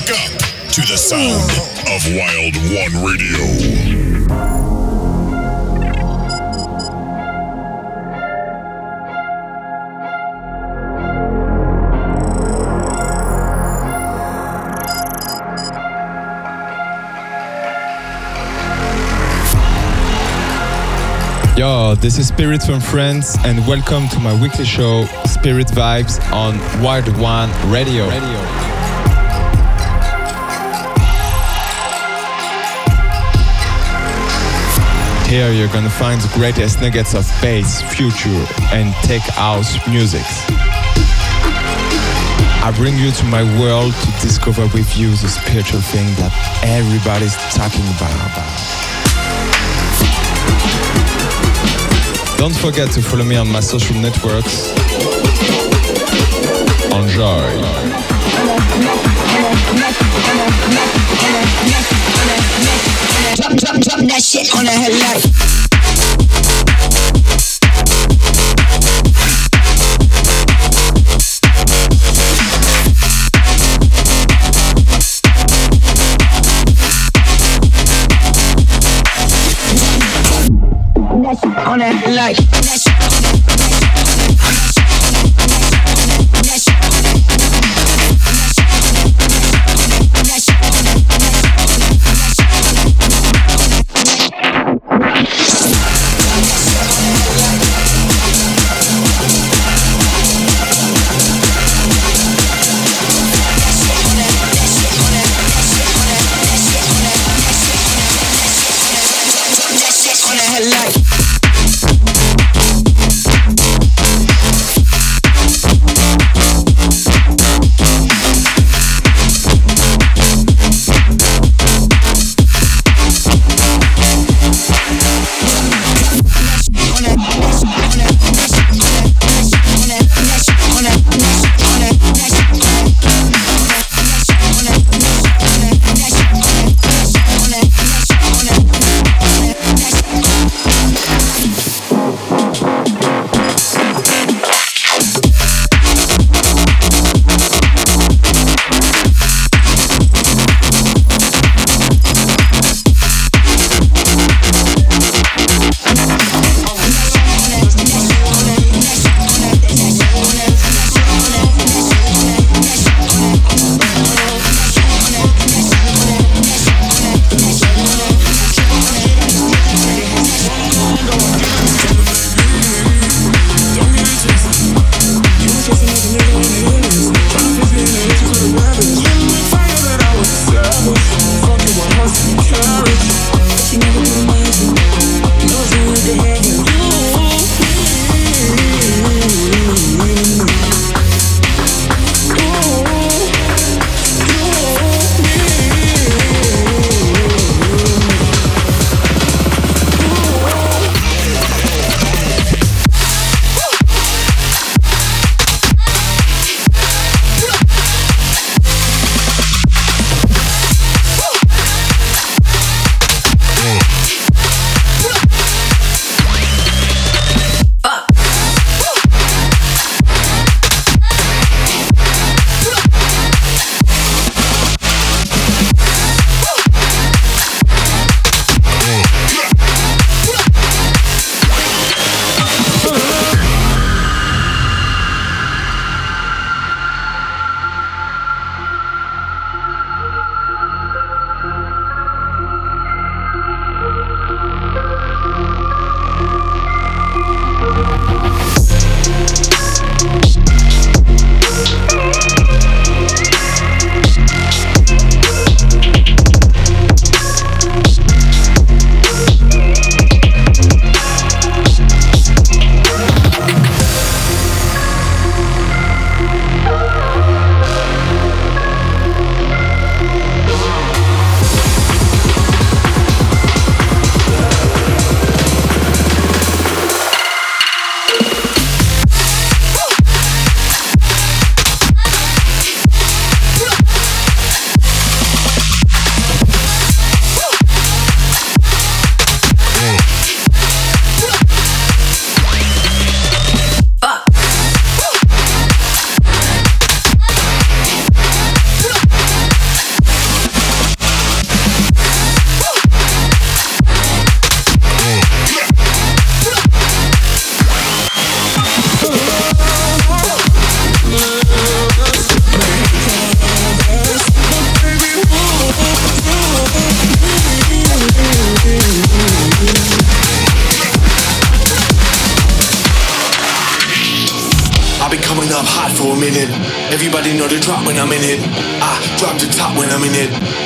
Wake up to the sound of Wild One Radio. Yo, this is Spirit from France, and welcome to my weekly show, Spirit Vibes, on Wild One Radio. Here you're gonna find the greatest nuggets of bass, future, and tech house music. I bring you to my world to discover with you the spiritual thing that everybody's talking about. Don't forget to follow me on my social networks. Enjoy. Drop, drop, drop that shit on the headlight. On the headlight.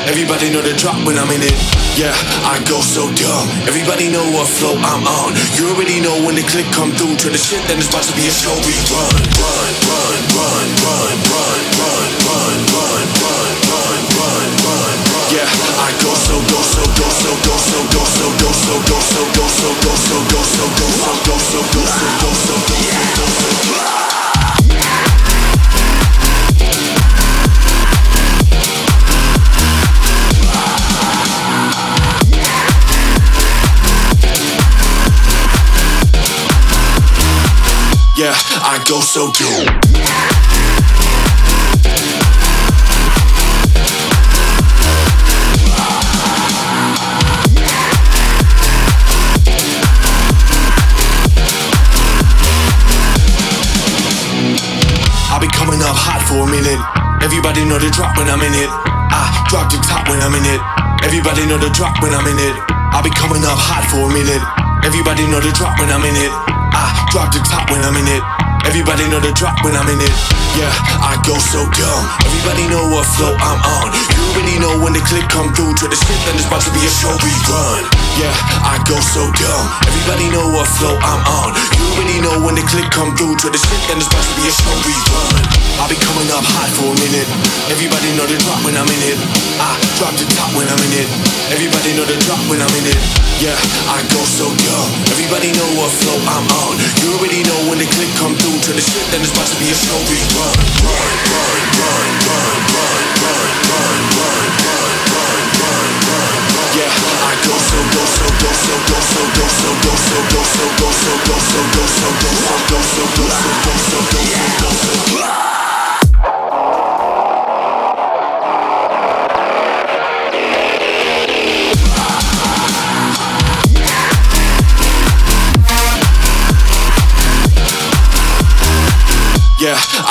Everybody know the drop when I'm in it. Yeah, I go so dumb. Everybody know what flow I'm on. You already know when the click come through to the shit, then it's about to be a show. We run, run, run, run, run, run, run, run, run, run, run, run, run. Yeah, I go so go so go so go so go so go so go so go so go so go so go so go so go so go so go so go so Yeah, I go so do. I be coming up hot for a minute. Everybody know the drop when I'm in it. I drop the top when I'm in it. Everybody know the drop when I'm in it. I be coming up hot for a minute. Everybody know the drop when I'm in it. Drop the top when I'm in it. Everybody know the drop when I'm in it. Yeah, I go so dumb. Everybody know what flow I'm on. You already know when the click come through to the shit, then it's about to be a show we run. Yeah, I go so dumb. Everybody know what flow I'm on. You already know when the click come through to the shit, then it's about to be a show we run. I be coming up hot for a minute. Everybody know the drop when I'm in it. I drop the top when I'm in it. Everybody know the drop when I'm in it. Yeah, I go so dumb. Everybody know what flow I'm on. You already know when the click come through to the shit, then it's about to be a show we run. Run, run, run, run, run, run, run, run, run, run,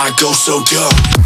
I go so dumb.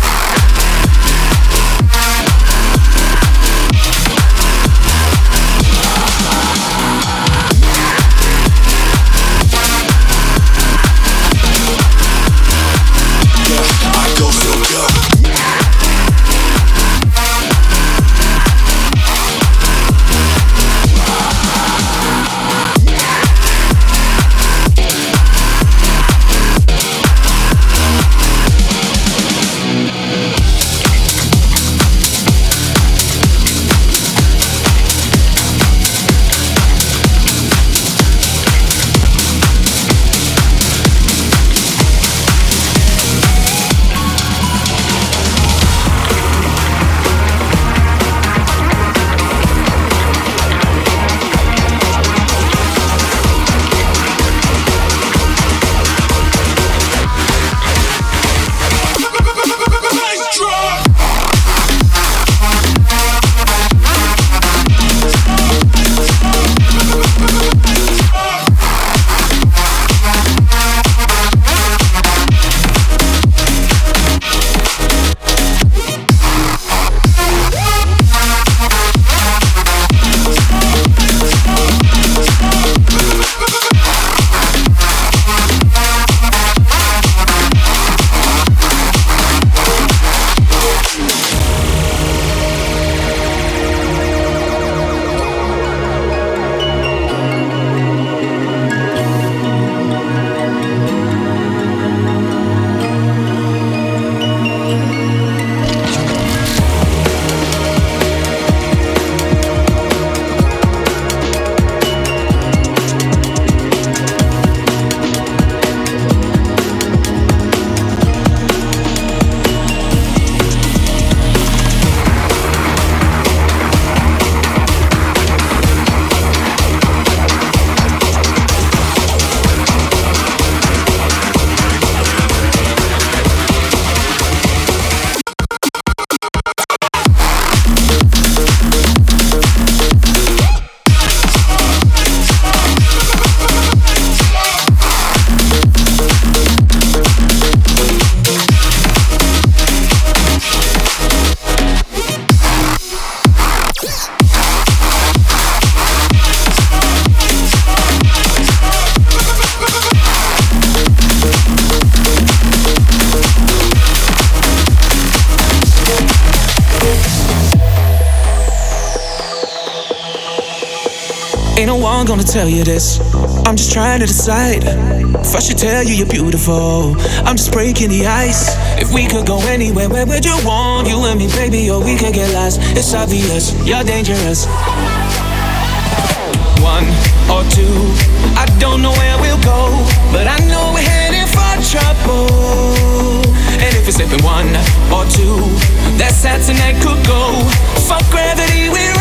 Tell you this. I'm just trying to decide. If I should tell you you're beautiful, I'm just breaking the ice. If we could go anywhere, where would you want? You and me, baby, or we could get lost. It's obvious, you're dangerous. One or two, I don't know where we'll go, but I know we're heading for trouble. And if it's slipping one or two, that Saturday could go. Fuck gravity, we're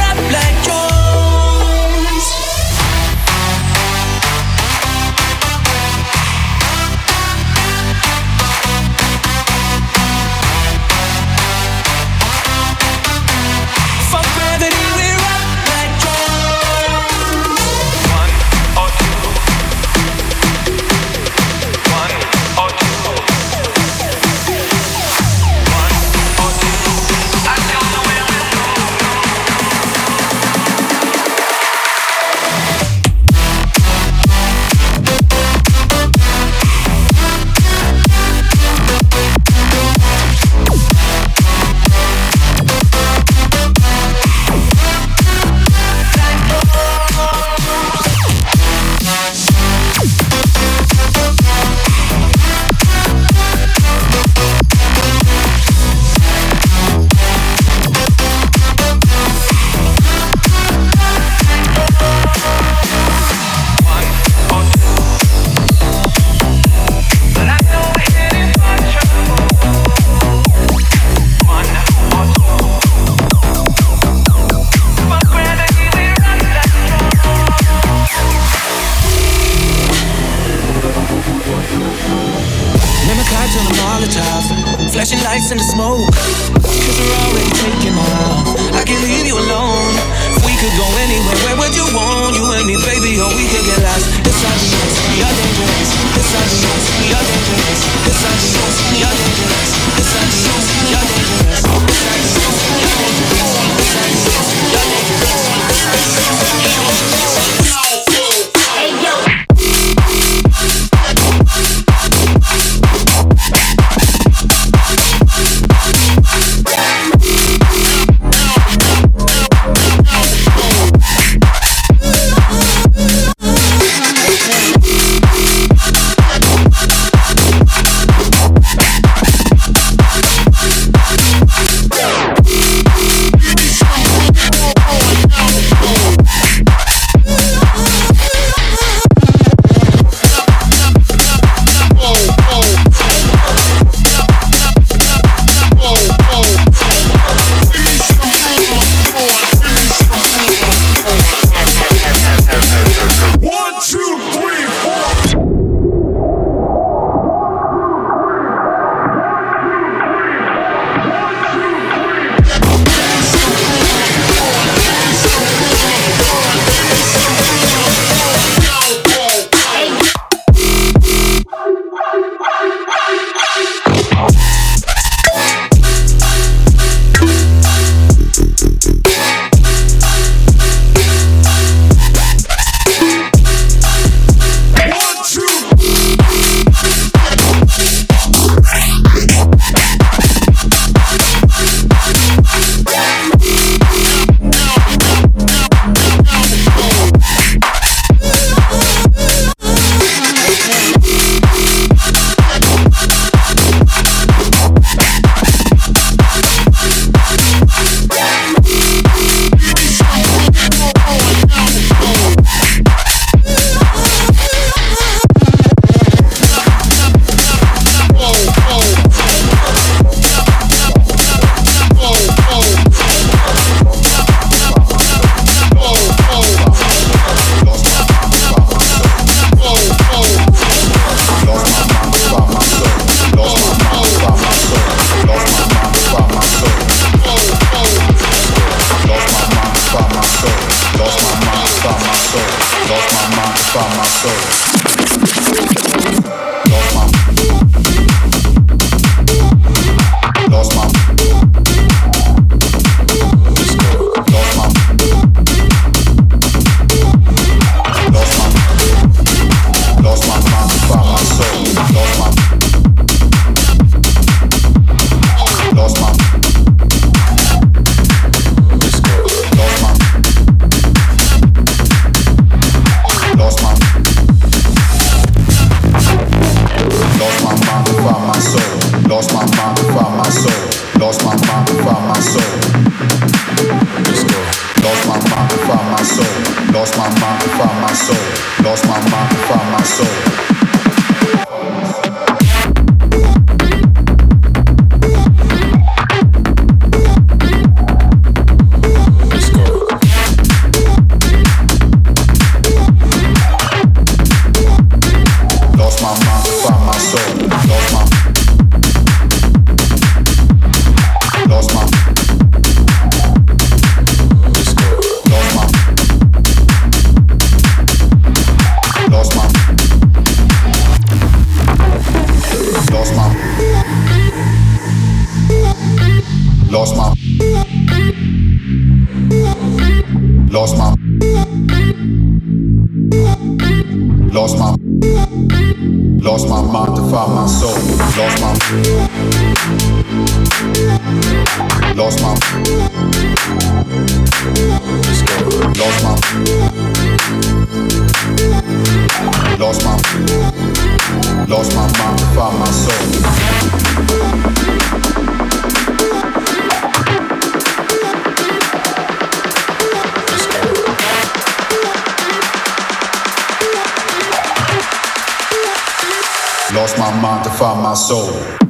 soul.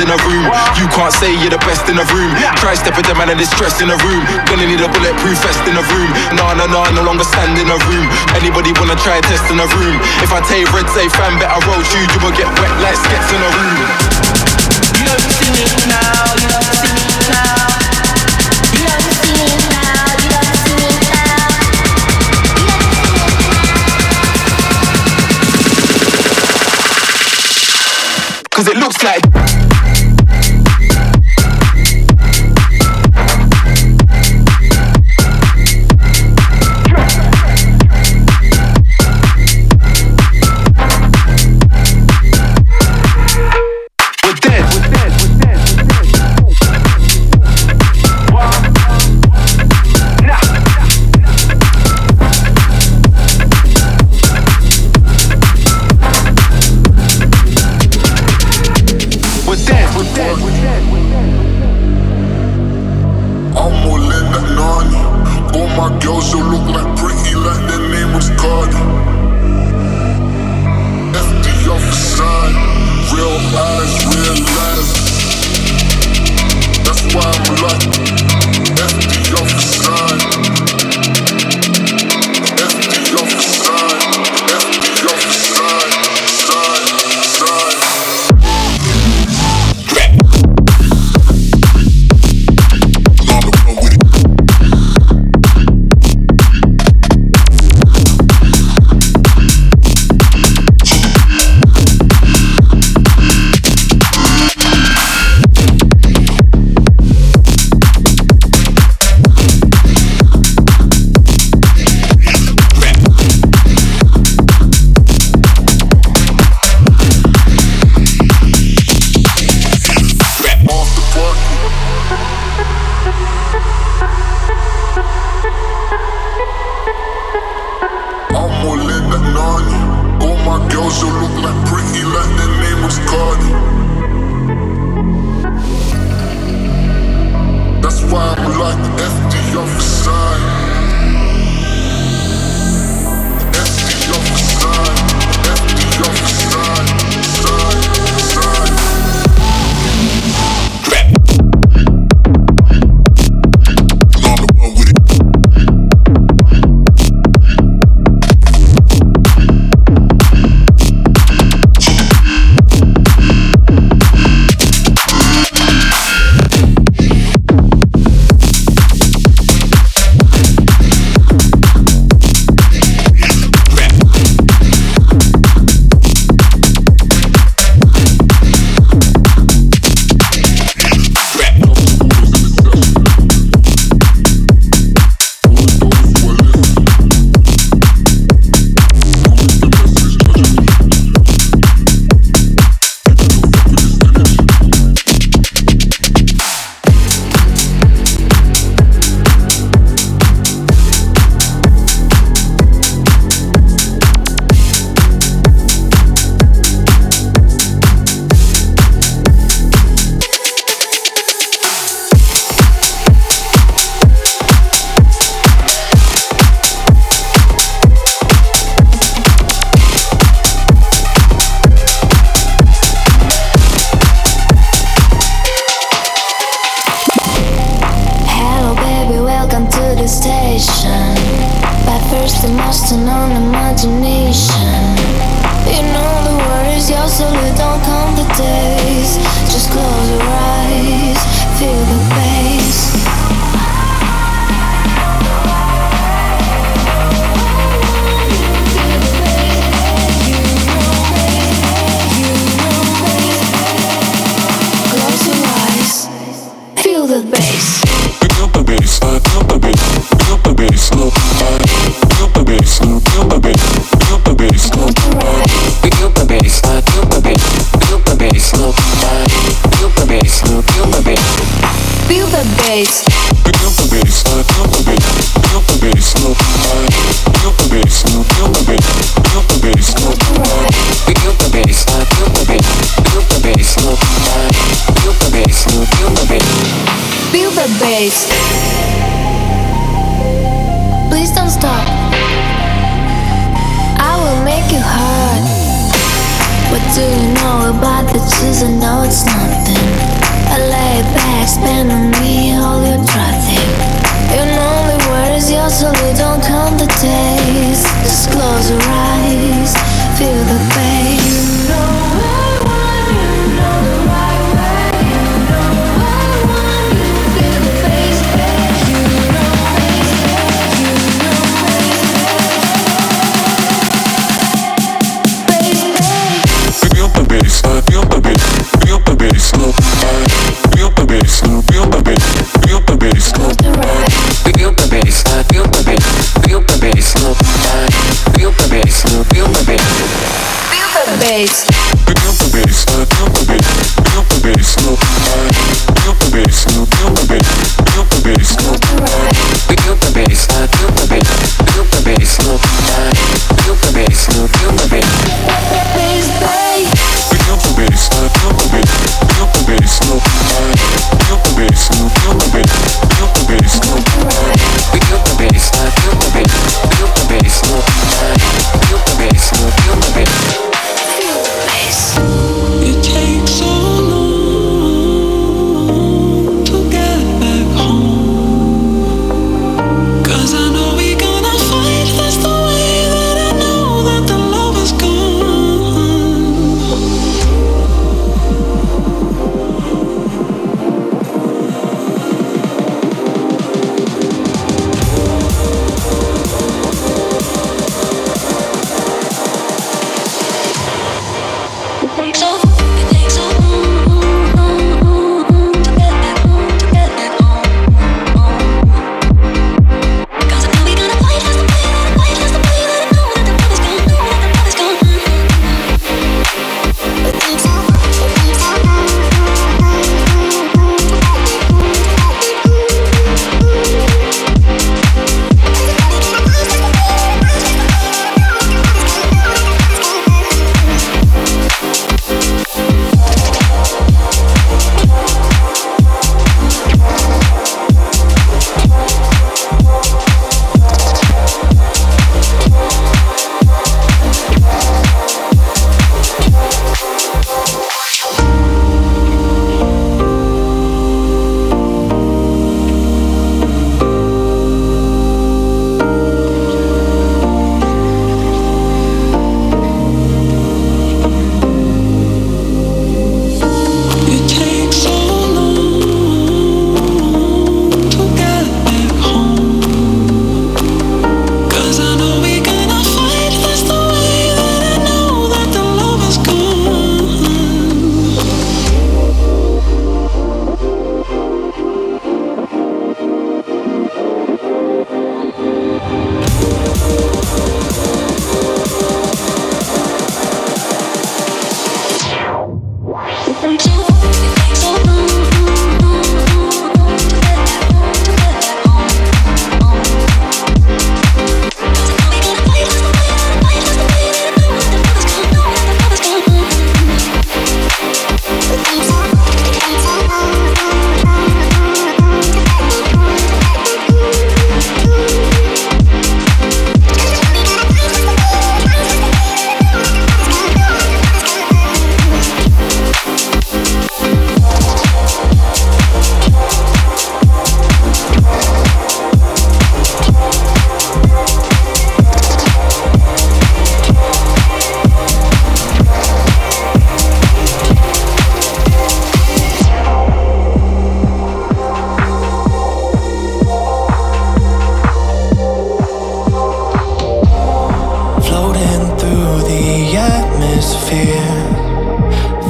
in a room. You can't say you're the best in a room. Try stepping the man in distress in a room. Gonna need a bulletproof vest in a room. Nah, nah, nah, no longer stand in a room. Anybody wanna try test in a room? If I take red, say fan, better roll you. You will get wet like skets in a room. You don't see me now. You don't see me now.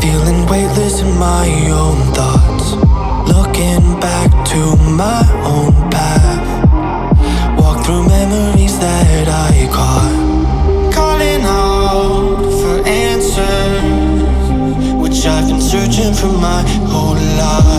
Feeling weightless in my own thoughts. Looking back to my own path. Walk through memories that I caught. Calling out for answers, which I've been searching for my whole life.